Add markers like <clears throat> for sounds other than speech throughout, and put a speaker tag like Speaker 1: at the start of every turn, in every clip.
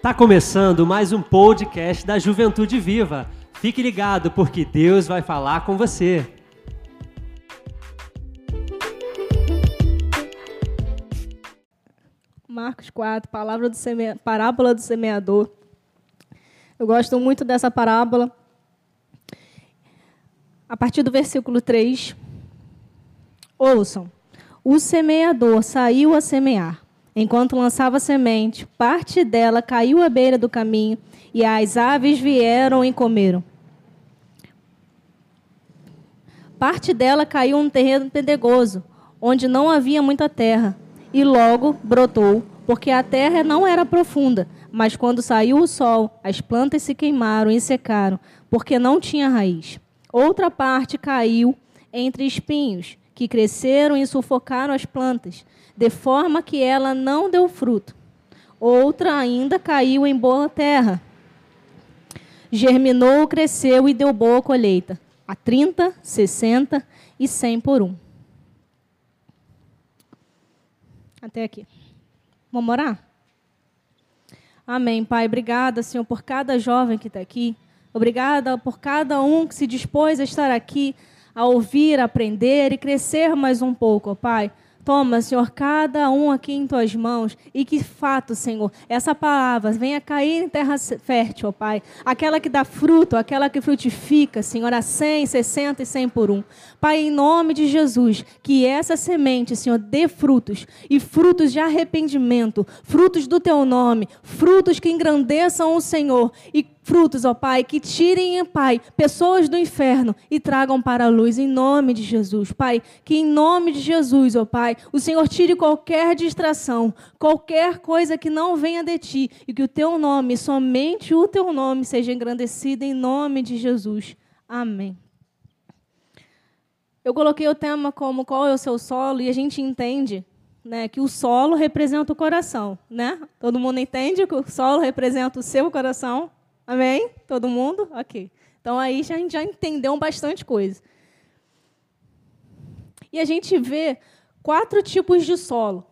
Speaker 1: Tá começando mais um podcast da Juventude Viva. Fique ligado porque Deus vai falar com você.
Speaker 2: Marcos 4, palavra do seme... parábola do semeador. Eu gosto muito dessa parábola. A partir do versículo 3. Ouçam. O semeador saiu a semear. Enquanto lançava semente, parte dela caiu à beira do caminho, e as aves vieram e comeram. Parte dela caiu um terreno pedregoso, onde não havia muita terra, e logo brotou, porque a terra não era profunda. Mas quando saiu o sol, as plantas se queimaram e secaram, porque não tinha raiz. Outra parte caiu entre espinhos, que cresceram e sufocaram as plantas de forma que ela não deu fruto. Outra ainda caiu em boa terra. Germinou, cresceu e deu boa colheita. A 30, 60 e 100 por um. Até aqui. Vamos orar? Amém, Pai. Obrigada, Senhor, por cada jovem que está aqui. Obrigada por cada um que se dispôs a estar aqui, a ouvir, aprender e crescer mais um pouco, Pai. Toma, Senhor, cada um aqui em tuas mãos e que fato, Senhor, essa palavra venha cair em terra fértil, ó Pai. Aquela que dá fruto, aquela que frutifica, Senhor, a 100, 60 e 100 por um. Pai, em nome de Jesus, que essa semente, Senhor, dê frutos e frutos de arrependimento, frutos do teu nome, frutos que engrandeçam o Senhor e frutos, ó Pai, que tirem, Pai, pessoas do inferno e tragam para a luz, em nome de Jesus. Pai, que em nome de Jesus, ó Pai, o Senhor tire qualquer distração, qualquer coisa que não venha de Ti, e que o Teu nome, somente o Teu nome, seja engrandecido em nome de Jesus. Amém. Eu coloquei o tema como qual é o seu solo, e a gente entende né, que o solo representa o coração. Né? Todo mundo entende que o solo representa o seu coração? Amém? Todo mundo? Ok. Então aí a gente já entendeu bastante coisa. E a gente vê quatro tipos de solo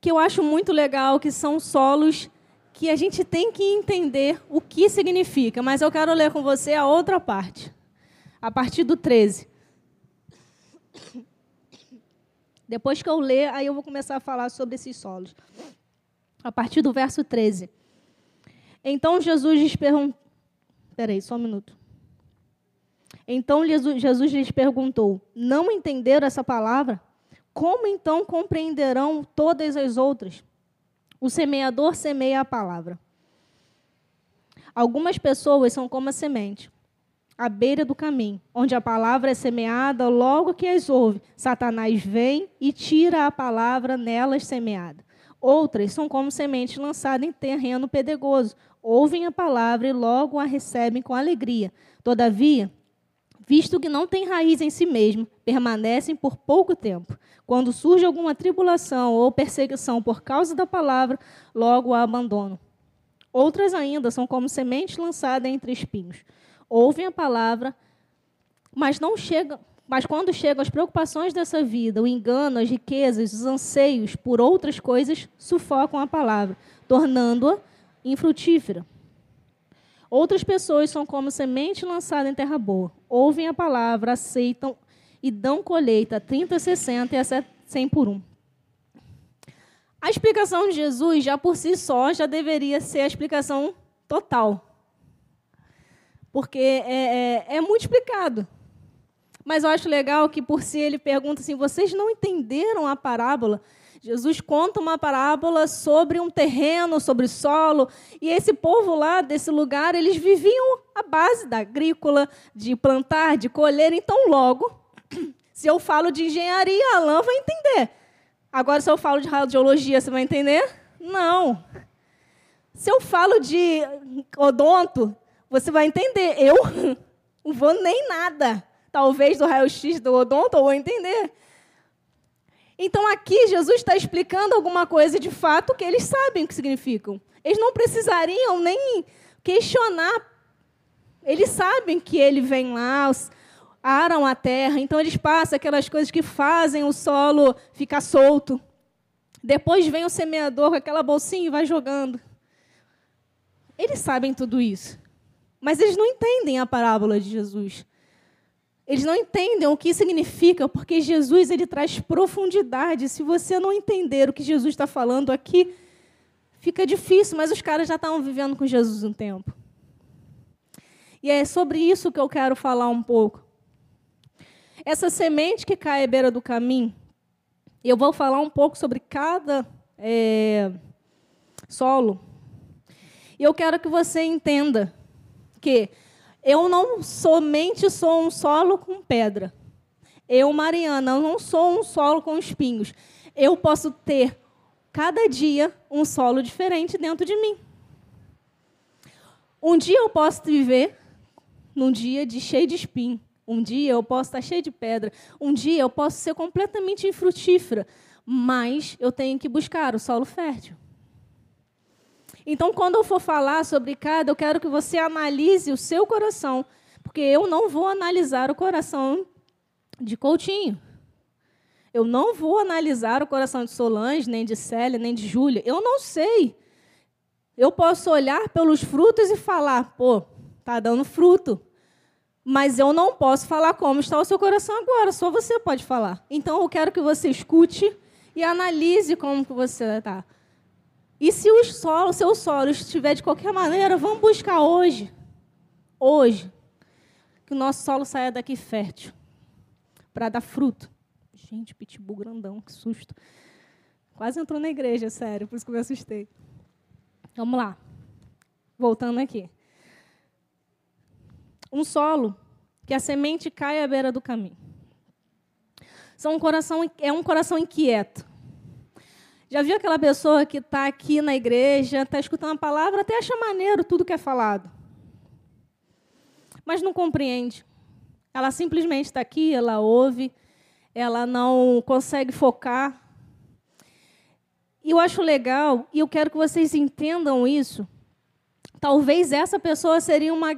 Speaker 2: que eu acho muito legal, que são solos que a gente tem que entender o que significa. Mas eu quero ler com você a outra parte, a partir do 13. Depois que eu ler, aí eu vou começar a falar sobre esses solos. A partir do verso 13. Então Jesus lhes perguntou. Peraí, só um minuto. Então Jesus lhes perguntou: Não entenderam essa palavra? Como então compreenderão todas as outras? O semeador semeia a palavra. Algumas pessoas são como a semente, à beira do caminho, onde a palavra é semeada, logo que as ouve, Satanás vem e tira a palavra nelas semeada. Outras são como semente lançada em terreno pedregoso, ouvem a palavra e logo a recebem com alegria. Todavia, visto que não têm raiz em si mesmo, permanecem por pouco tempo. Quando surge alguma tribulação ou perseguição por causa da palavra, logo a abandonam. Outras ainda são como semente lançada entre espinhos. Ouvem a palavra, mas não chegam, mas quando chegam as preocupações dessa vida, o engano, as riquezas, os anseios por outras coisas, sufocam a palavra, tornando-a infrutífera. Outras pessoas são como semente lançada em terra boa. Ouvem a palavra, aceitam e dão colheita 30, 60 e até 100 por um. A explicação de Jesus, já por si só, já deveria ser a explicação total. Porque é, é, é muito explicado. Mas eu acho legal que, por si, ele pergunta assim: vocês não entenderam a parábola? Jesus conta uma parábola sobre um terreno, sobre solo, e esse povo lá desse lugar, eles viviam à base da agrícola, de plantar, de colher. Então, logo, <clears throat> se eu falo de engenharia, Alain vai entender. Agora, se eu falo de radiologia, você vai entender? Não. Se eu falo de odonto, você vai entender. Eu <laughs> não vou nem nada. Talvez do raio-x do odonto eu vou entender. Então aqui Jesus está explicando alguma coisa de fato que eles sabem o que significam. Eles não precisariam nem questionar. Eles sabem que ele vem lá, aram a terra, então eles passam aquelas coisas que fazem o solo ficar solto. Depois vem o semeador com aquela bolsinha e vai jogando. Eles sabem tudo isso. Mas eles não entendem a parábola de Jesus. Eles não entendem o que significa, porque Jesus ele traz profundidade. Se você não entender o que Jesus está falando aqui, fica difícil, mas os caras já estavam vivendo com Jesus um tempo. E é sobre isso que eu quero falar um pouco. Essa semente que cai à beira do caminho, eu vou falar um pouco sobre cada é, solo. E eu quero que você entenda que eu não somente sou um solo com pedra. Eu, Mariana, não sou um solo com espinhos. Eu posso ter cada dia um solo diferente dentro de mim. Um dia eu posso viver num dia de cheio de espinho. Um dia eu posso estar cheio de pedra. Um dia eu posso ser completamente infrutífera. Mas eu tenho que buscar o solo fértil. Então, quando eu for falar sobre cada, eu quero que você analise o seu coração, porque eu não vou analisar o coração de Coutinho. Eu não vou analisar o coração de Solange, nem de Célia, nem de Júlia. Eu não sei. Eu posso olhar pelos frutos e falar, pô, tá dando fruto. Mas eu não posso falar como está o seu coração agora, só você pode falar. Então eu quero que você escute e analise como que você está. E se o solo, seu solo estiver de qualquer maneira, vamos buscar hoje, hoje, que o nosso solo saia daqui fértil, para dar fruto. Gente, pitbull grandão, que susto. Quase entrou na igreja, sério, por isso que eu me assustei. Vamos lá. Voltando aqui. Um solo que a semente cai à beira do caminho. São um coração, é um coração inquieto. Já viu aquela pessoa que está aqui na igreja, está escutando a palavra, até acha maneiro tudo que é falado. Mas não compreende. Ela simplesmente está aqui, ela ouve, ela não consegue focar. E eu acho legal, e eu quero que vocês entendam isso. Talvez essa pessoa seria uma.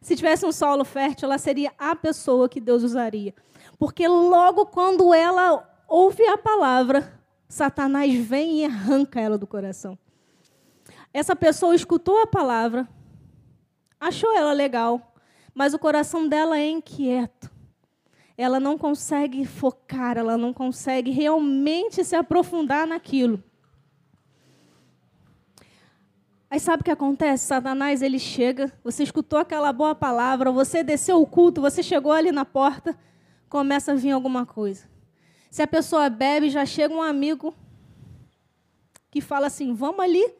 Speaker 2: Se tivesse um solo fértil, ela seria a pessoa que Deus usaria. Porque logo quando ela ouve a palavra, Satanás vem e arranca ela do coração. Essa pessoa escutou a palavra, achou ela legal, mas o coração dela é inquieto. Ela não consegue focar, ela não consegue realmente se aprofundar naquilo. Aí sabe o que acontece? Satanás ele chega, você escutou aquela boa palavra, você desceu o culto, você chegou ali na porta, começa a vir alguma coisa. Se a pessoa bebe, já chega um amigo que fala assim: vamos ali.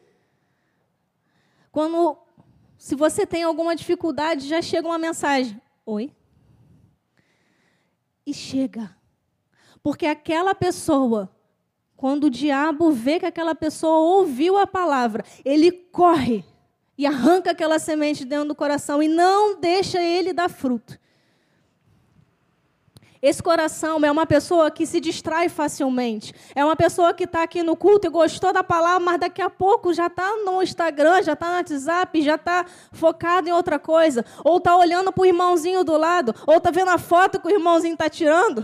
Speaker 2: Quando, se você tem alguma dificuldade, já chega uma mensagem: oi. E chega. Porque aquela pessoa, quando o diabo vê que aquela pessoa ouviu a palavra, ele corre e arranca aquela semente dentro do coração e não deixa ele dar fruto. Esse coração é uma pessoa que se distrai facilmente. É uma pessoa que está aqui no culto e gostou da palavra, mas daqui a pouco já está no Instagram, já está no WhatsApp, já está focado em outra coisa. Ou está olhando para o irmãozinho do lado, ou está vendo a foto que o irmãozinho está tirando.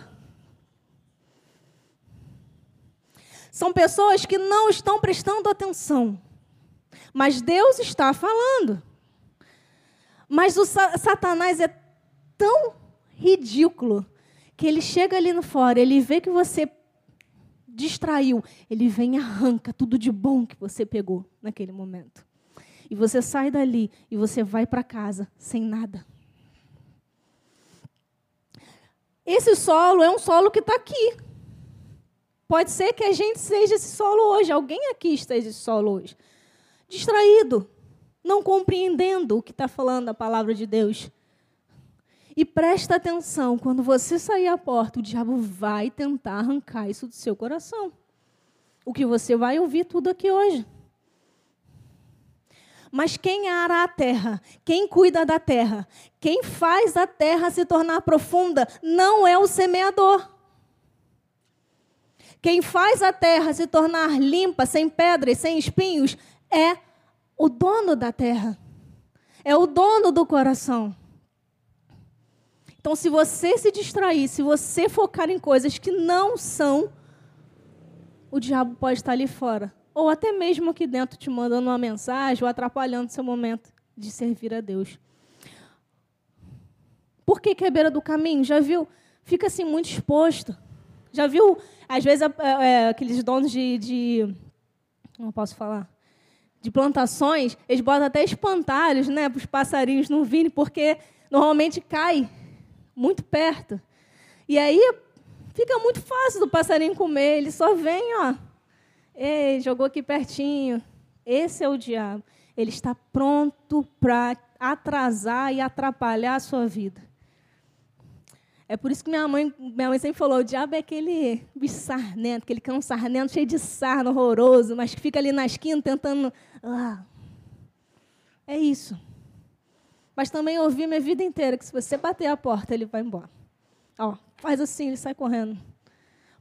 Speaker 2: São pessoas que não estão prestando atenção. Mas Deus está falando. Mas o Satanás é tão ridículo que ele chega ali no fora, ele vê que você distraiu, ele vem e arranca tudo de bom que você pegou naquele momento. E você sai dali e você vai para casa sem nada. Esse solo é um solo que está aqui. Pode ser que a gente seja esse solo hoje. Alguém aqui esteja esse solo hoje. Distraído, não compreendendo o que está falando a palavra de Deus. E presta atenção, quando você sair à porta, o diabo vai tentar arrancar isso do seu coração. O que você vai ouvir tudo aqui hoje. Mas quem ara a terra, quem cuida da terra, quem faz a terra se tornar profunda, não é o semeador. Quem faz a terra se tornar limpa, sem pedras, sem espinhos, é o dono da terra. É o dono do coração. Então, se você se distrair, se você focar em coisas que não são o diabo pode estar ali fora, ou até mesmo aqui dentro te mandando uma mensagem ou atrapalhando seu momento de servir a Deus. Por que, que é beira do caminho? Já viu? Fica assim muito exposto. Já viu, às vezes, é, aqueles donos de, de. Não posso falar. De plantações, eles botam até espantalhos né, para os passarinhos não virem, porque normalmente cai muito perto. E aí fica muito fácil do passarinho comer, ele só vem, ó. Ei, jogou aqui pertinho. Esse é o diabo. Ele está pronto para atrasar e atrapalhar a sua vida. É por isso que minha mãe, minha mãe sempre falou: o diabo é aquele bicho sarnento, aquele cão sarnento cheio de sarno horroroso, mas que fica ali na esquina tentando. Ah. É isso. Mas também ouvi minha vida inteira que se você bater a porta, ele vai embora. Ó, faz assim, ele sai correndo.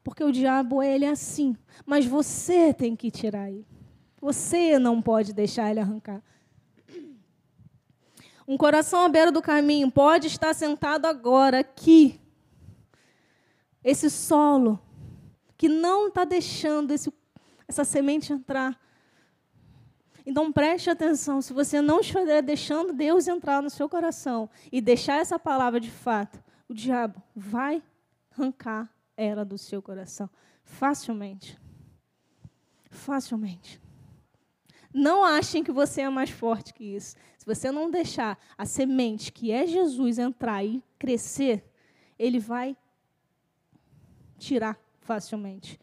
Speaker 2: Porque o diabo, ele é assim. Mas você tem que tirar ele. Você não pode deixar ele arrancar. Um coração à beira do caminho pode estar sentado agora aqui. Esse solo que não está deixando esse, essa semente entrar. Então preste atenção, se você não estiver deixando Deus entrar no seu coração e deixar essa palavra de fato, o diabo vai arrancar ela do seu coração facilmente. Facilmente. Não achem que você é mais forte que isso. Se você não deixar a semente, que é Jesus, entrar e crescer, ele vai tirar facilmente.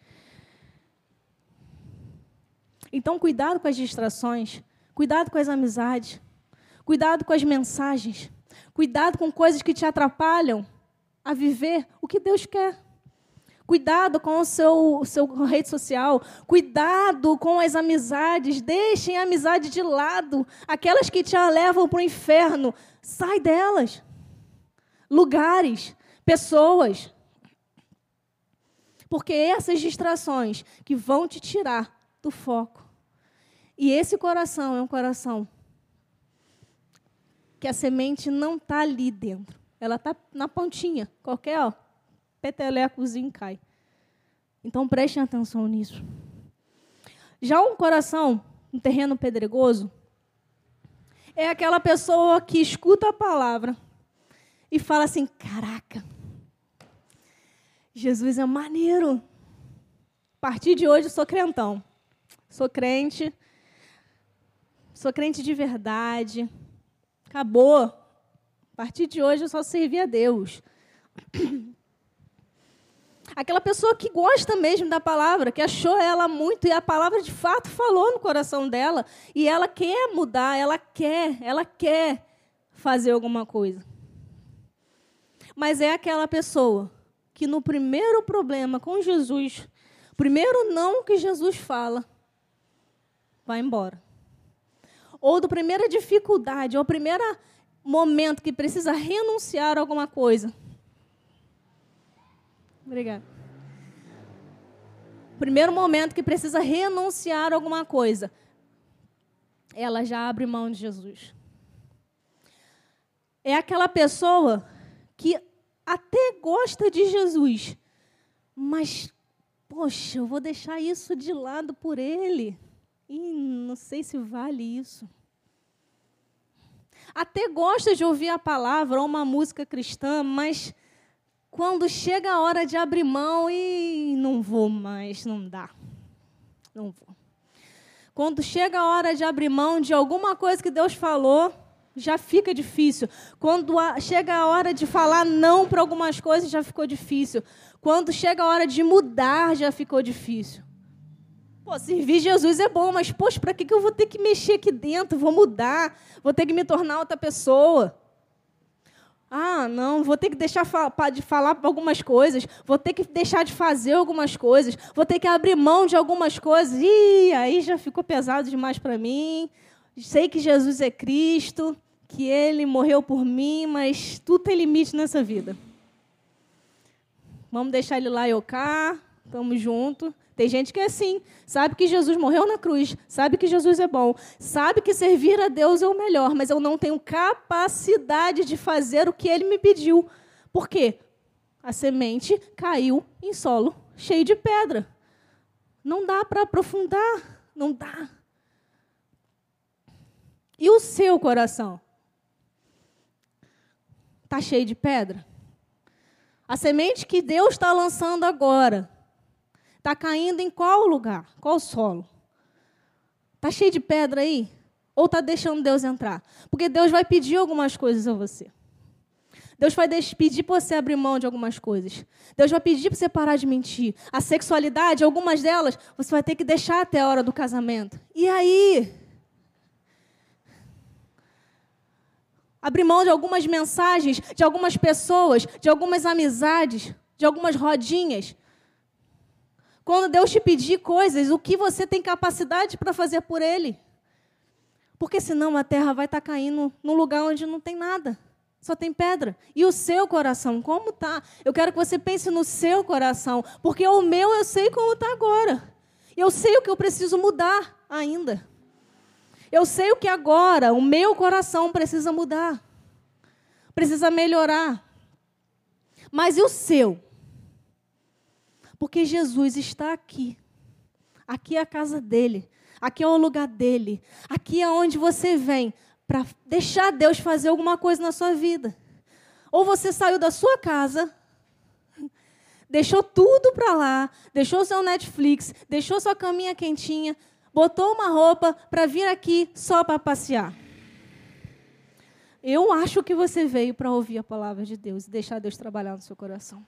Speaker 2: Então, cuidado com as distrações, cuidado com as amizades, cuidado com as mensagens, cuidado com coisas que te atrapalham a viver o que Deus quer. Cuidado com o seu, seu rede social. Cuidado com as amizades. Deixem a amizade de lado. Aquelas que te levam para o inferno. Sai delas. Lugares, pessoas. Porque essas distrações que vão te tirar do foco. E esse coração é um coração que a semente não está ali dentro. Ela está na pontinha. Qualquer, ó, petelecozinho cai. Então prestem atenção nisso. Já um coração, um terreno pedregoso, é aquela pessoa que escuta a palavra e fala assim: caraca, Jesus é maneiro. A partir de hoje eu sou crentão. Sou crente. Sou crente de verdade. Acabou. A partir de hoje eu só servi a Deus. <clears throat> Aquela pessoa que gosta mesmo da palavra, que achou ela muito e a palavra de fato falou no coração dela e ela quer mudar, ela quer, ela quer fazer alguma coisa. Mas é aquela pessoa que no primeiro problema com Jesus, primeiro não que Jesus fala, vai embora. Ou do primeira dificuldade, ou primeiro momento que precisa renunciar a alguma coisa, Obrigada. Primeiro momento que precisa renunciar a alguma coisa, ela já abre mão de Jesus. É aquela pessoa que até gosta de Jesus, mas, poxa, eu vou deixar isso de lado por ele. E não sei se vale isso. Até gosta de ouvir a palavra ou uma música cristã, mas quando chega a hora de abrir mão e não vou mais, não dá. Não vou. Quando chega a hora de abrir mão de alguma coisa que Deus falou, já fica difícil. Quando a, chega a hora de falar não para algumas coisas, já ficou difícil. Quando chega a hora de mudar, já ficou difícil. Pô, servir Jesus é bom, mas, poxa, para que, que eu vou ter que mexer aqui dentro? Vou mudar, vou ter que me tornar outra pessoa. Ah, não, vou ter que deixar de falar algumas coisas, vou ter que deixar de fazer algumas coisas, vou ter que abrir mão de algumas coisas. Ih, aí já ficou pesado demais para mim. Sei que Jesus é Cristo, que Ele morreu por mim, mas tudo tem limite nessa vida. Vamos deixar Ele lá e eu cá, estamos juntos. Tem gente que é assim, sabe que Jesus morreu na cruz, sabe que Jesus é bom, sabe que servir a Deus é o melhor, mas eu não tenho capacidade de fazer o que ele me pediu. Por quê? A semente caiu em solo cheio de pedra. Não dá para aprofundar, não dá. E o seu coração? Está cheio de pedra? A semente que Deus está lançando agora está caindo em qual lugar? Qual solo? Está cheio de pedra aí? Ou está deixando Deus entrar? Porque Deus vai pedir algumas coisas a você. Deus vai pedir para você abrir mão de algumas coisas. Deus vai pedir para você parar de mentir. A sexualidade, algumas delas, você vai ter que deixar até a hora do casamento. E aí? Abrir mão de algumas mensagens, de algumas pessoas, de algumas amizades, de algumas rodinhas. Quando Deus te pedir coisas, o que você tem capacidade para fazer por Ele? Porque senão a terra vai estar tá caindo num lugar onde não tem nada. Só tem pedra. E o seu coração, como tá? Eu quero que você pense no seu coração, porque o meu eu sei como está agora. Eu sei o que eu preciso mudar ainda. Eu sei o que agora o meu coração precisa mudar. Precisa melhorar. Mas e o seu? Porque Jesus está aqui. Aqui é a casa dele. Aqui é o lugar dele. Aqui é onde você vem para deixar Deus fazer alguma coisa na sua vida. Ou você saiu da sua casa, deixou tudo para lá, deixou seu Netflix, deixou sua caminha quentinha, botou uma roupa para vir aqui só para passear. Eu acho que você veio para ouvir a palavra de Deus e deixar Deus trabalhar no seu coração.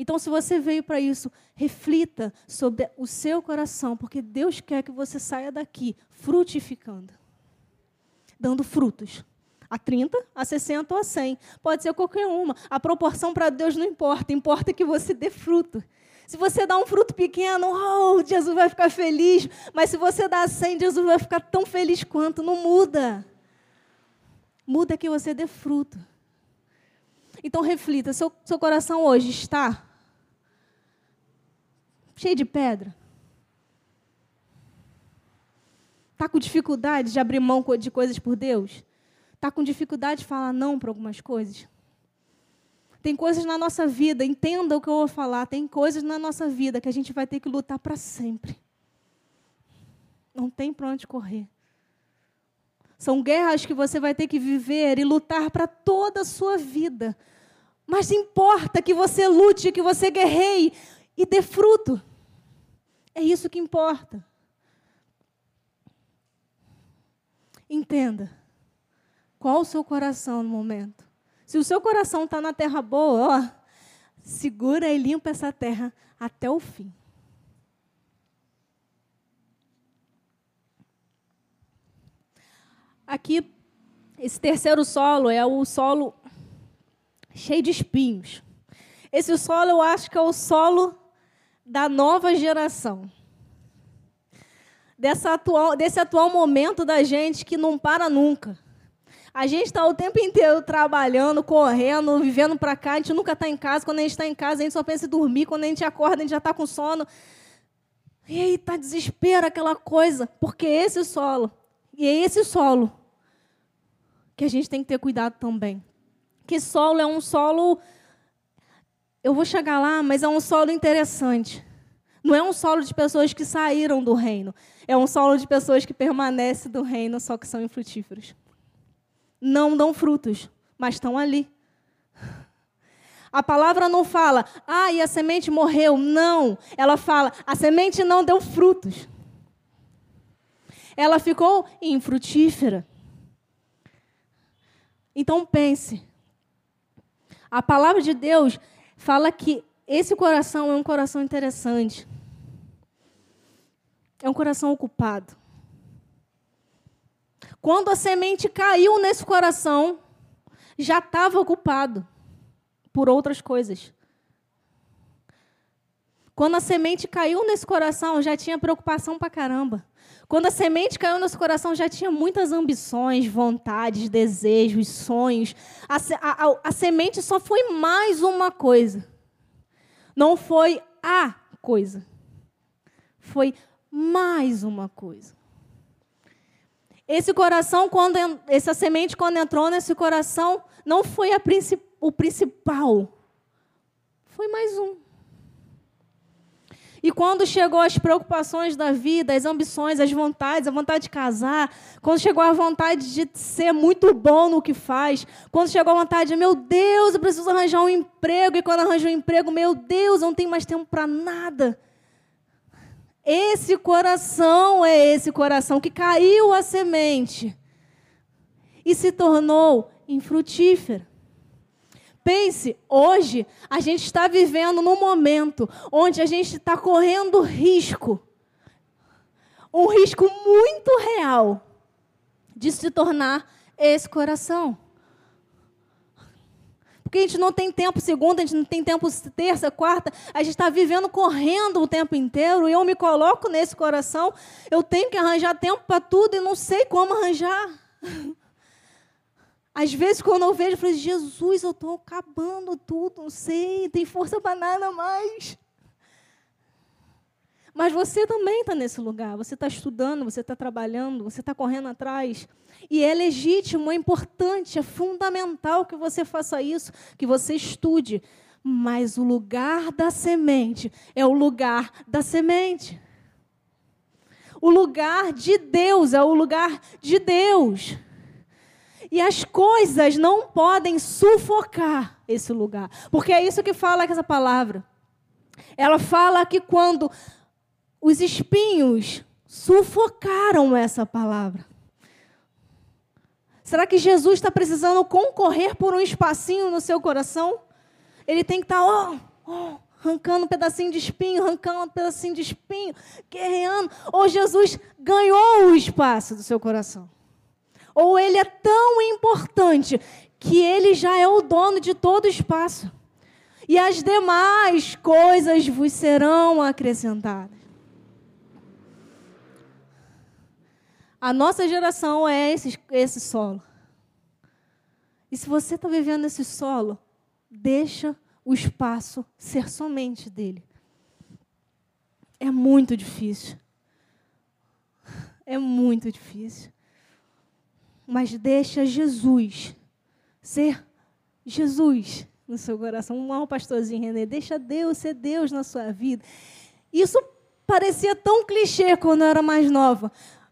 Speaker 2: Então, se você veio para isso, reflita sobre o seu coração, porque Deus quer que você saia daqui frutificando, dando frutos. A 30, a 60 ou a 100. Pode ser qualquer uma. A proporção para Deus não importa, importa que você dê fruto. Se você dá um fruto pequeno, oh, Jesus vai ficar feliz. Mas se você dá 100, Jesus vai ficar tão feliz quanto. Não muda. Muda que você dê fruto. Então reflita: seu, seu coração hoje está cheio de pedra? Está com dificuldade de abrir mão de coisas por Deus? Está com dificuldade de falar não para algumas coisas? Tem coisas na nossa vida, entenda o que eu vou falar, tem coisas na nossa vida que a gente vai ter que lutar para sempre. Não tem para onde correr. São guerras que você vai ter que viver e lutar para toda a sua vida. Mas importa que você lute, que você guerreie e dê fruto. É isso que importa. Entenda. Qual o seu coração no momento? Se o seu coração está na terra boa, ó, segura e limpa essa terra até o fim. Aqui, esse terceiro solo é o solo cheio de espinhos. Esse solo eu acho que é o solo da nova geração. Dessa atual, desse atual momento da gente que não para nunca. A gente está o tempo inteiro trabalhando, correndo, vivendo para cá. A gente nunca está em casa. Quando a gente está em casa, a gente só pensa em dormir. Quando a gente acorda, a gente já está com sono. E aí está desespero, aquela coisa. Porque esse solo, e é esse solo que a gente tem que ter cuidado também. Que solo é um solo eu vou chegar lá, mas é um solo interessante. Não é um solo de pessoas que saíram do reino. É um solo de pessoas que permanecem do reino, só que são infrutíferos. Não dão frutos, mas estão ali. A palavra não fala, ah, e a semente morreu. Não. Ela fala, a semente não deu frutos. Ela ficou infrutífera. Então pense. A palavra de Deus fala que esse coração é um coração interessante. É um coração ocupado. Quando a semente caiu nesse coração, já estava ocupado por outras coisas. Quando a semente caiu nesse coração, já tinha preocupação para caramba. Quando a semente caiu nesse coração, já tinha muitas ambições, vontades, desejos, sonhos. A, a, a semente só foi mais uma coisa. Não foi a coisa. Foi mais uma coisa. Esse coração, quando essa semente, quando entrou nesse coração, não foi o principal. Foi mais um. E quando chegou as preocupações da vida, as ambições, as vontades, a vontade de casar, quando chegou a vontade de ser muito bom no que faz, quando chegou a vontade de, meu Deus, eu preciso arranjar um emprego, e quando arranjou um emprego, meu Deus, eu não tenho mais tempo para nada. Esse coração é esse coração que caiu a semente e se tornou infrutífero. Pense, hoje a gente está vivendo num momento onde a gente está correndo risco, um risco muito real, de se tornar esse coração. Porque a gente não tem tempo segunda, a gente não tem tempo terça, quarta, a gente está vivendo correndo o tempo inteiro e eu me coloco nesse coração, eu tenho que arranjar tempo para tudo e não sei como arranjar. <laughs> Às vezes, quando eu vejo, eu falo, Jesus, eu estou acabando tudo, não sei, tem força para nada mais. Mas você também está nesse lugar. Você está estudando, você está trabalhando, você está correndo atrás. E é legítimo, é importante, é fundamental que você faça isso, que você estude. Mas o lugar da semente é o lugar da semente. O lugar de Deus é o lugar de Deus. E as coisas não podem sufocar esse lugar. Porque é isso que fala essa palavra. Ela fala que quando os espinhos sufocaram essa palavra. Será que Jesus está precisando concorrer por um espacinho no seu coração? Ele tem que estar, ó, ó, arrancando um pedacinho de espinho, arrancando um pedacinho de espinho, guerreando. Ou Jesus ganhou o espaço do seu coração ou ele é tão importante que ele já é o dono de todo o espaço. E as demais coisas vos serão acrescentadas. A nossa geração é esse, esse solo. E se você está vivendo esse solo, deixa o espaço ser somente dele. É muito difícil. É muito difícil mas deixa Jesus ser Jesus no seu coração. Um mau pastorzinho, René, deixa Deus ser Deus na sua vida. Isso parecia tão clichê quando eu era mais nova.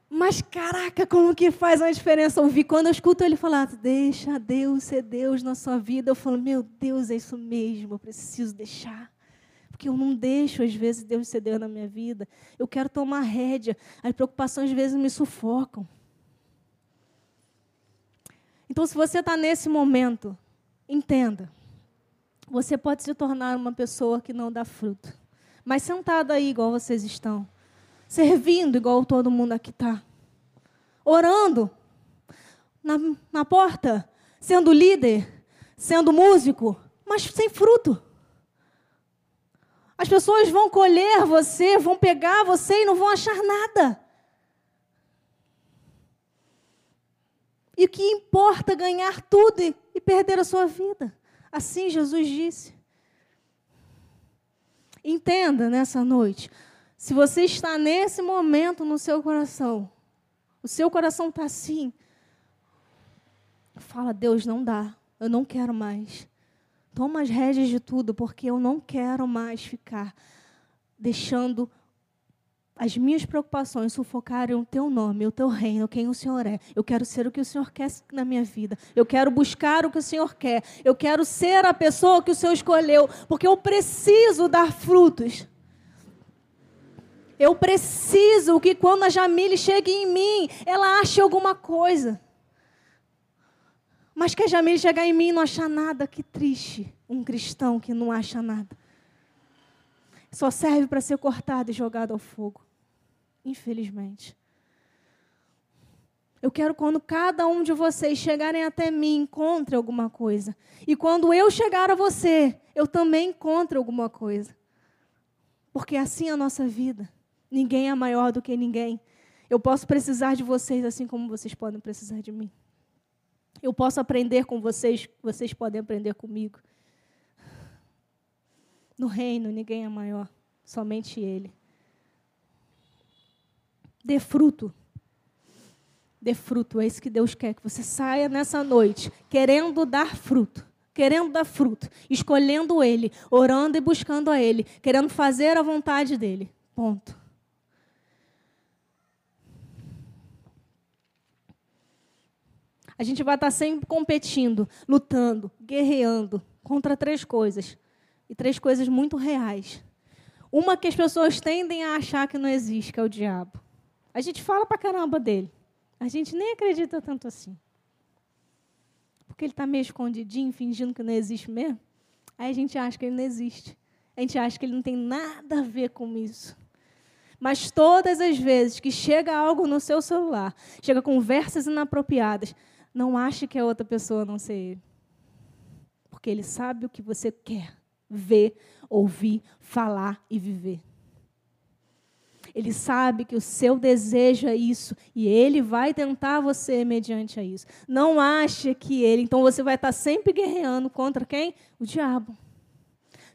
Speaker 2: Mas, caraca, como que faz uma diferença ouvir? Quando eu escuto ele falar, deixa Deus ser Deus na sua vida, eu falo, meu Deus, é isso mesmo, eu preciso deixar. Porque eu não deixo, às vezes, Deus ser Deus na minha vida. Eu quero tomar rédea. As preocupações, às vezes, me sufocam. Então, se você está nesse momento, entenda. Você pode se tornar uma pessoa que não dá fruto. Mas sentada aí, igual vocês estão. Servindo, igual todo mundo aqui está. Orando. Na, na porta. Sendo líder. Sendo músico. Mas sem fruto. As pessoas vão colher você, vão pegar você e não vão achar nada. E o que importa ganhar tudo e perder a sua vida? Assim Jesus disse. Entenda nessa noite. Se você está nesse momento no seu coração, o seu coração está assim, fala: Deus, não dá, eu não quero mais. Toma as rédeas de tudo, porque eu não quero mais ficar deixando as minhas preocupações sufocarem o teu nome, o teu reino, quem o Senhor é. Eu quero ser o que o Senhor quer na minha vida. Eu quero buscar o que o Senhor quer. Eu quero ser a pessoa que o Senhor escolheu, porque eu preciso dar frutos. Eu preciso que quando a Jamile chegue em mim, ela ache alguma coisa. Mas que a Jamile chegar em mim e não achar nada, que triste. Um cristão que não acha nada. Só serve para ser cortado e jogado ao fogo infelizmente. Eu quero quando cada um de vocês chegarem até mim, encontre alguma coisa. E quando eu chegar a você, eu também encontre alguma coisa. Porque assim é a nossa vida. Ninguém é maior do que ninguém. Eu posso precisar de vocês assim como vocês podem precisar de mim. Eu posso aprender com vocês, vocês podem aprender comigo. No reino, ninguém é maior, somente Ele. Dê fruto. Dê fruto, é isso que Deus quer, que você saia nessa noite querendo dar fruto, querendo dar fruto, escolhendo Ele, orando e buscando a Ele, querendo fazer a vontade dEle. Ponto. A gente vai estar sempre competindo, lutando, guerreando contra três coisas. E três coisas muito reais. Uma que as pessoas tendem a achar que não existe, que é o diabo. A gente fala pra caramba dele. A gente nem acredita tanto assim. Porque ele está meio escondidinho, fingindo que não existe mesmo. Aí a gente acha que ele não existe. A gente acha que ele não tem nada a ver com isso. Mas todas as vezes que chega algo no seu celular, chega conversas inapropriadas, não ache que é outra pessoa não ser ele. Porque ele sabe o que você quer ver, ouvir, falar e viver. Ele sabe que o seu desejo é isso e ele vai tentar você mediante a isso. Não ache que ele, então você vai estar sempre guerreando contra quem? O diabo.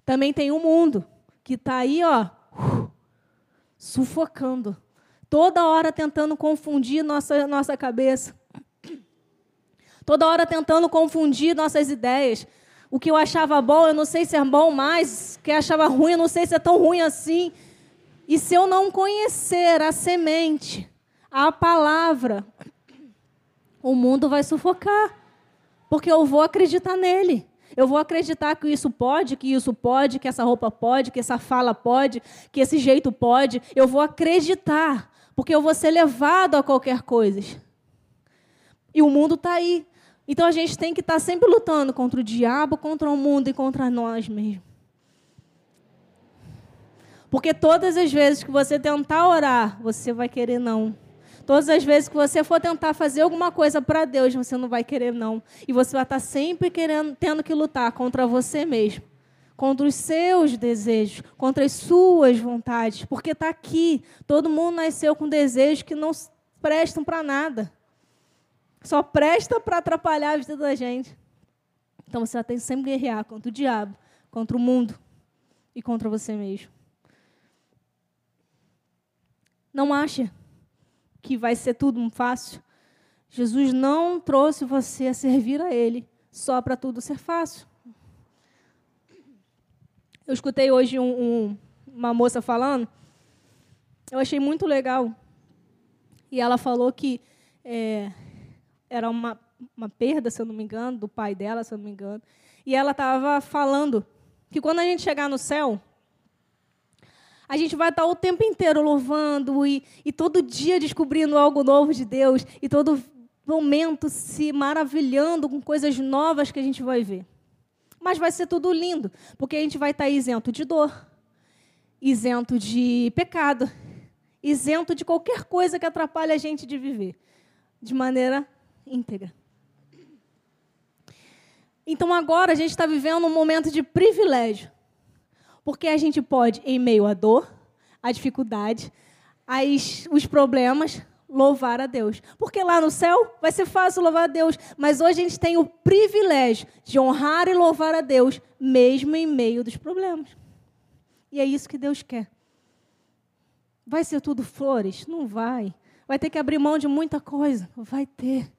Speaker 2: Também tem o mundo que está aí, ó, sufocando, toda hora tentando confundir nossa nossa cabeça toda hora tentando confundir nossas ideias. O que eu achava bom, eu não sei se é bom mais, o que eu achava ruim, eu não sei se é tão ruim assim. E se eu não conhecer a semente, a palavra, o mundo vai sufocar, porque eu vou acreditar nele. Eu vou acreditar que isso pode, que isso pode, que essa roupa pode, que essa fala pode, que esse jeito pode. Eu vou acreditar, porque eu vou ser levado a qualquer coisa. E o mundo está aí. Então a gente tem que estar sempre lutando contra o diabo, contra o mundo e contra nós mesmos. Porque todas as vezes que você tentar orar, você vai querer não. Todas as vezes que você for tentar fazer alguma coisa para Deus, você não vai querer não. E você vai estar sempre querendo, tendo que lutar contra você mesmo, contra os seus desejos, contra as suas vontades, porque está aqui. Todo mundo nasceu com desejos que não prestam para nada. Só presta para atrapalhar a vida da gente. Então você tem que sempre guerrear contra o diabo, contra o mundo e contra você mesmo. Não acha que vai ser tudo fácil? Jesus não trouxe você a servir a Ele só para tudo ser fácil. Eu escutei hoje um, um, uma moça falando, eu achei muito legal. E ela falou que é, era uma, uma perda, se eu não me engano, do pai dela, se eu não me engano. E ela estava falando que quando a gente chegar no céu, a gente vai estar o tempo inteiro louvando e, e todo dia descobrindo algo novo de Deus e todo momento se maravilhando com coisas novas que a gente vai ver. Mas vai ser tudo lindo, porque a gente vai estar isento de dor, isento de pecado, isento de qualquer coisa que atrapalhe a gente de viver de maneira íntegra. Então agora a gente está vivendo um momento de privilégio, porque a gente pode, em meio à dor, à dificuldade, às, os problemas, louvar a Deus. Porque lá no céu vai ser fácil louvar a Deus, mas hoje a gente tem o privilégio de honrar e louvar a Deus, mesmo em meio dos problemas. E é isso que Deus quer. Vai ser tudo flores? Não vai. Vai ter que abrir mão de muita coisa? Vai ter.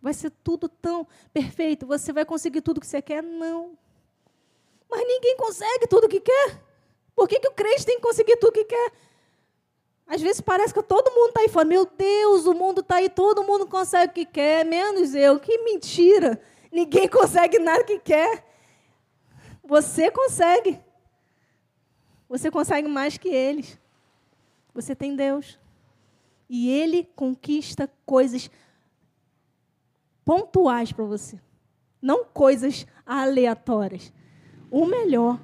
Speaker 2: Vai ser tudo tão perfeito. Você vai conseguir tudo que você quer? Não. Mas ninguém consegue tudo que quer. Por que, que o crente tem que conseguir tudo que quer? Às vezes parece que todo mundo está aí falando, meu Deus, o mundo está aí, todo mundo consegue o que quer, menos eu. Que mentira! Ninguém <laughs> consegue nada que quer. Você consegue. Você consegue mais que eles. Você tem Deus. E Ele conquista coisas pontuais para você. Não coisas aleatórias. O melhor.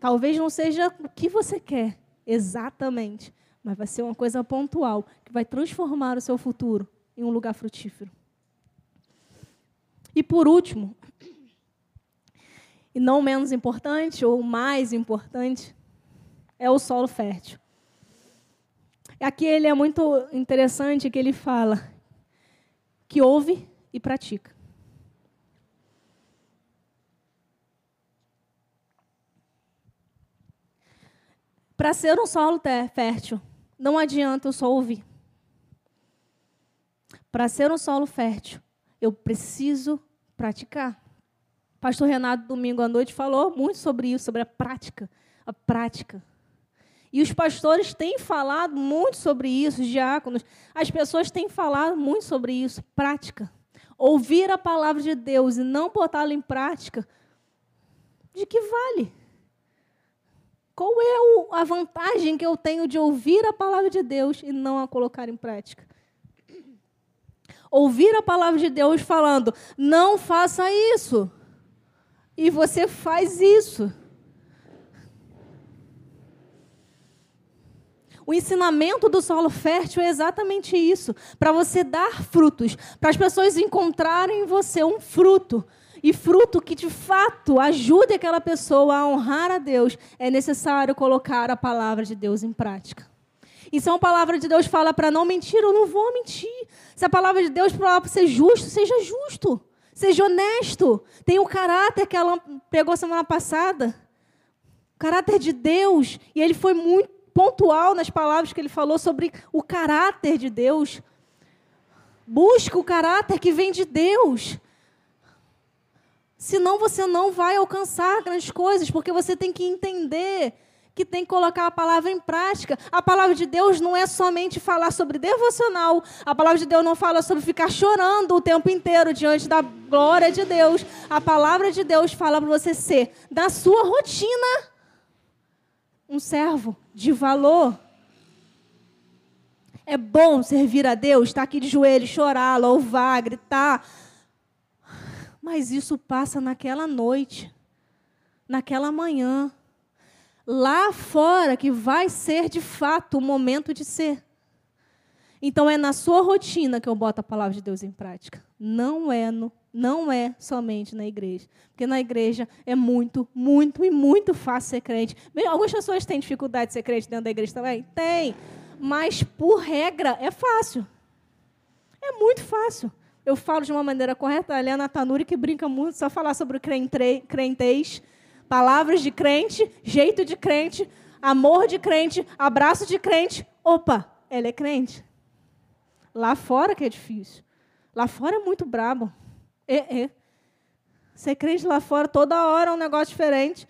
Speaker 2: Talvez não seja o que você quer exatamente, mas vai ser uma coisa pontual que vai transformar o seu futuro em um lugar frutífero. E por último, e não menos importante, ou mais importante, é o solo fértil. Aqui ele é muito interessante que ele fala que ouve e pratica. Para ser um solo fértil, não adianta eu só ouvir. Para ser um solo fértil, eu preciso praticar. Pastor Renato, domingo à noite, falou muito sobre isso, sobre a prática. A prática. E os pastores têm falado muito sobre isso, os diáconos. As pessoas têm falado muito sobre isso, prática. Ouvir a palavra de Deus e não botá-la em prática, de que vale? Qual é a vantagem que eu tenho de ouvir a palavra de Deus e não a colocar em prática? Ouvir a palavra de Deus falando, não faça isso. E você faz isso. O ensinamento do solo fértil é exatamente isso, para você dar frutos, para as pessoas encontrarem em você um fruto. E fruto que de fato ajude aquela pessoa a honrar a Deus, é necessário colocar a palavra de Deus em prática. E se a palavra de Deus fala para não mentir, eu não vou mentir. Se a palavra de Deus fala para ser justo, seja justo. Seja honesto. Tenha o caráter que ela pegou semana passada. O caráter de Deus. E ele foi muito pontual nas palavras que ele falou sobre o caráter de Deus. Busca o caráter que vem de Deus. Senão você não vai alcançar grandes coisas, porque você tem que entender que tem que colocar a palavra em prática. A palavra de Deus não é somente falar sobre devocional. A palavra de Deus não fala sobre ficar chorando o tempo inteiro diante da glória de Deus. A palavra de Deus fala para você ser, da sua rotina, um servo de valor. É bom servir a Deus, estar aqui de joelhos, chorar, louvar, gritar. Mas isso passa naquela noite, naquela manhã lá fora que vai ser de fato o momento de ser. Então é na sua rotina que eu boto a palavra de Deus em prática. Não é no, não é somente na igreja, porque na igreja é muito, muito e muito fácil ser crente. Algumas pessoas têm dificuldade de ser crente dentro da igreja também, tem, mas por regra é fácil. É muito fácil. Eu falo de uma maneira correta. A Helena Tanuri que brinca muito só falar sobre o crentez Palavras de crente, jeito de crente, amor de crente, abraço de crente. Opa, ela é crente. Lá fora que é difícil. Lá fora é muito brabo. É, é. Ser crente lá fora, toda hora é um negócio diferente.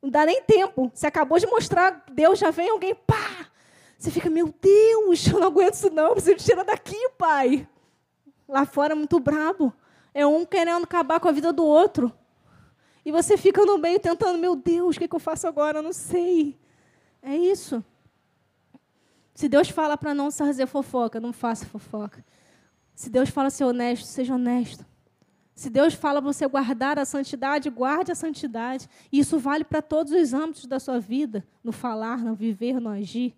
Speaker 2: Não dá nem tempo. Você acabou de mostrar, Deus já vem alguém, pá! Você fica, meu Deus, <laughs> eu não aguento isso não, você tira daqui, pai. Lá fora é muito brabo. É um querendo acabar com a vida do outro. E você fica no meio tentando, meu Deus, o que, eu faço agora? Eu não sei. É isso. Se Deus fala para não fazer fofoca, não faça fofoca. Se Deus fala ser honesto, seja honesto. Se Deus fala para você guardar a santidade, guarde a santidade. E isso vale para todos os âmbitos da sua vida, no falar, no viver, no agir.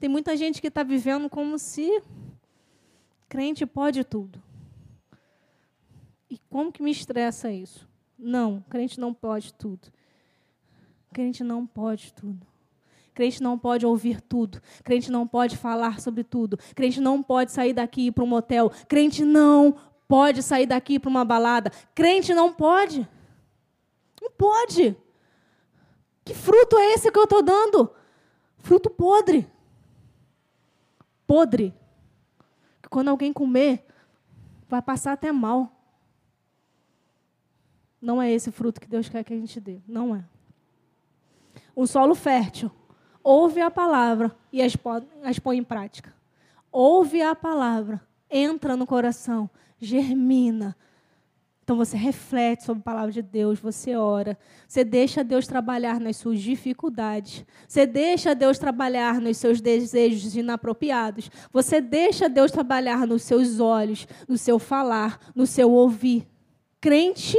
Speaker 2: Tem muita gente que está vivendo como se crente pode tudo. E como que me estressa isso? Não, crente não pode tudo. Crente não pode tudo. Crente não pode ouvir tudo. Crente não pode falar sobre tudo. Crente não pode sair daqui para um motel. Crente não pode sair daqui para uma balada. Crente não pode. Não pode. Que fruto é esse que eu estou dando? Fruto podre. Podre. Quando alguém comer, vai passar até mal. Não é esse fruto que Deus quer que a gente dê. Não é. Um solo fértil. Ouve a palavra e as, as põe em prática. Ouve a palavra, entra no coração, germina. Então você reflete sobre a palavra de Deus, você ora, você deixa Deus trabalhar nas suas dificuldades, você deixa Deus trabalhar nos seus desejos inapropriados, você deixa Deus trabalhar nos seus olhos, no seu falar, no seu ouvir. Crente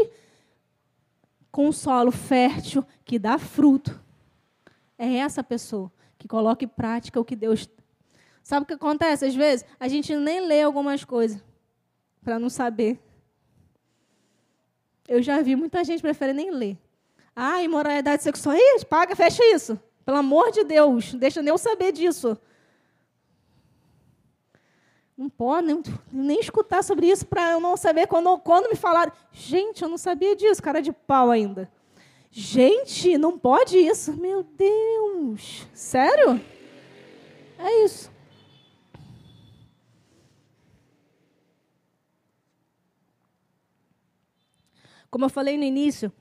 Speaker 2: com um solo fértil que dá fruto. É essa pessoa que coloca em prática o que Deus. Sabe o que acontece? Às vezes, a gente nem lê algumas coisas para não saber. Eu já vi muita gente prefere nem ler. Ah, imoralidade sexual. Ih, paga, fecha isso. Pelo amor de Deus, deixa nem eu saber disso. Não pode nem, nem escutar sobre isso para eu não saber quando, quando me falaram. Gente, eu não sabia disso, cara de pau ainda. Gente, não pode isso. Meu Deus. Sério? É isso. Como eu falei no início,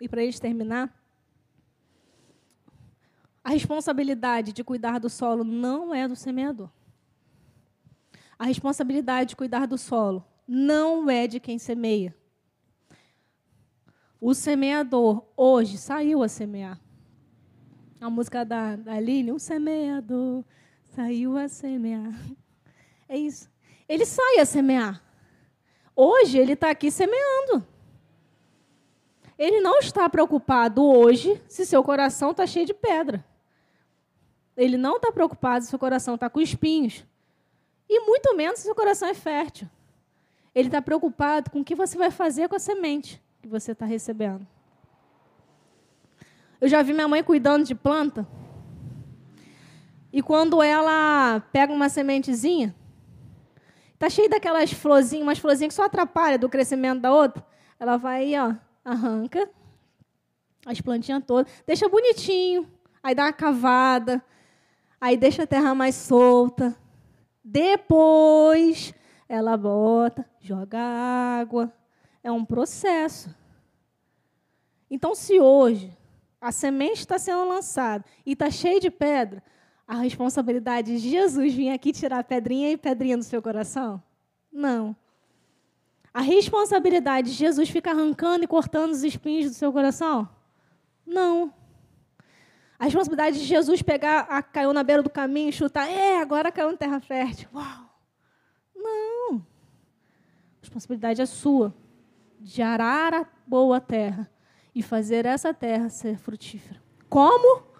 Speaker 2: e para a gente terminar, a responsabilidade de cuidar do solo não é do semeador. A responsabilidade de cuidar do solo não é de quem semeia. O semeador hoje saiu a semear. A música da, da Aline, um semeador saiu a semear. É isso. Ele sai a semear. Hoje ele está aqui semeando. Ele não está preocupado hoje se seu coração está cheio de pedra. Ele não está preocupado se seu coração está com espinhos. E muito menos se seu coração é fértil. Ele está preocupado com o que você vai fazer com a semente que você está recebendo. Eu já vi minha mãe cuidando de planta. E quando ela pega uma sementezinha, tá cheio daquelas florzinhas, umas florzinhas que só atrapalham do crescimento da outra. Ela vai ó, arranca as plantinhas todas, deixa bonitinho, aí dá uma cavada, aí deixa a terra mais solta. Depois ela bota, joga água. É um processo. Então, se hoje a semente está sendo lançada e está cheia de pedra, a responsabilidade de Jesus vir aqui tirar pedrinha e pedrinha do seu coração? Não. A responsabilidade de Jesus ficar arrancando e cortando os espinhos do seu coração? Não. A responsabilidade de Jesus pegar, a, caiu na beira do caminho e chutar, é, agora caiu em terra fértil. Uau! Não. A responsabilidade é sua, de arar a boa terra e fazer essa terra ser frutífera. Como?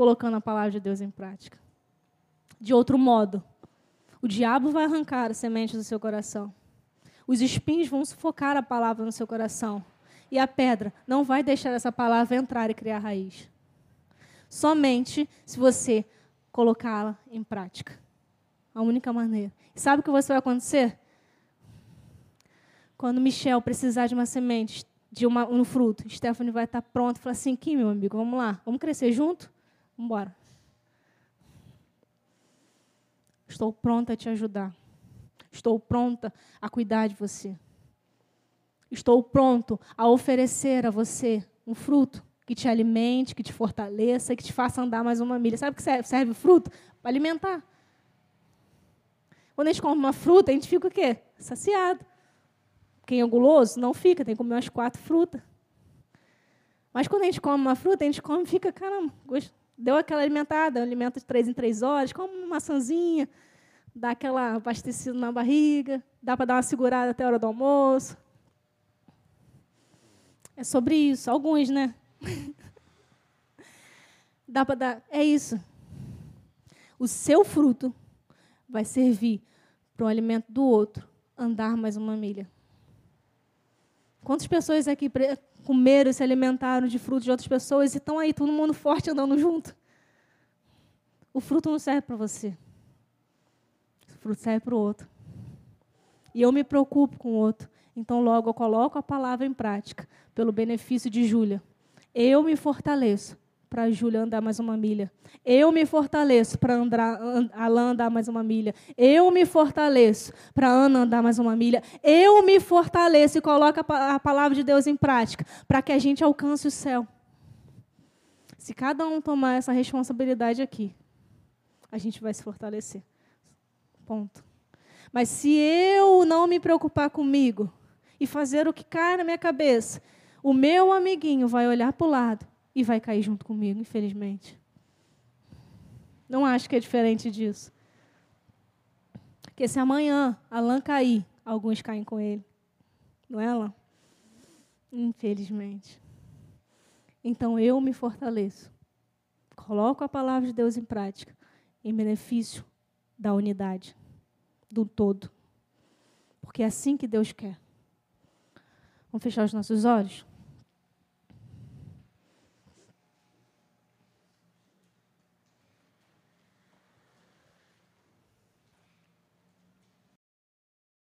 Speaker 2: Colocando a palavra de Deus em prática. De outro modo, o diabo vai arrancar as sementes do seu coração. Os espinhos vão sufocar a palavra no seu coração. E a pedra não vai deixar essa palavra entrar e criar raiz somente se você colocá-la em prática. A única maneira. E sabe o que vai acontecer? Quando Michel precisar de uma semente, de uma, um fruto, Stephanie vai estar pronta e falar assim: aqui, meu amigo, vamos lá, vamos crescer junto? Embora. Estou pronta a te ajudar. Estou pronta a cuidar de você. Estou pronto a oferecer a você um fruto que te alimente, que te fortaleça, que te faça andar mais uma milha. Sabe o que serve, serve fruto? Para alimentar. Quando a gente come uma fruta, a gente fica o quê? Saciado. Quem é guloso não fica, tem que comer umas quatro frutas. Mas quando a gente come uma fruta, a gente come e fica, caramba, deu aquela alimentada, alimenta de três em três horas, come uma maçãzinha, dá aquela abastecida na barriga, dá para dar uma segurada até a hora do almoço. É sobre isso, alguns, né? <laughs> Dá para dar. É isso. O seu fruto vai servir para o alimento do outro andar mais uma milha. Quantas pessoas aqui comeram e se alimentaram de frutos de outras pessoas e estão aí todo mundo forte andando junto? O fruto não serve para você. O fruto serve para o outro. E eu me preocupo com o outro. Então, logo, eu coloco a palavra em prática, pelo benefício de Júlia. Eu me fortaleço para a Júlia andar mais uma milha. Eu me fortaleço para a Alain andar mais uma milha. Eu me fortaleço para a Ana andar mais uma milha. Eu me fortaleço e coloco a palavra de Deus em prática para que a gente alcance o céu. Se cada um tomar essa responsabilidade aqui, a gente vai se fortalecer. Ponto. Mas se eu não me preocupar comigo e fazer o que cai na minha cabeça, o meu amiguinho vai olhar para o lado e vai cair junto comigo, infelizmente. Não acho que é diferente disso. Porque se amanhã Alan cair, alguns caem com ele. Não é, Alan? Infelizmente. Então eu me fortaleço. Coloco a palavra de Deus em prática, em benefício da unidade, do todo. Porque é assim que Deus quer. Vamos fechar os nossos olhos?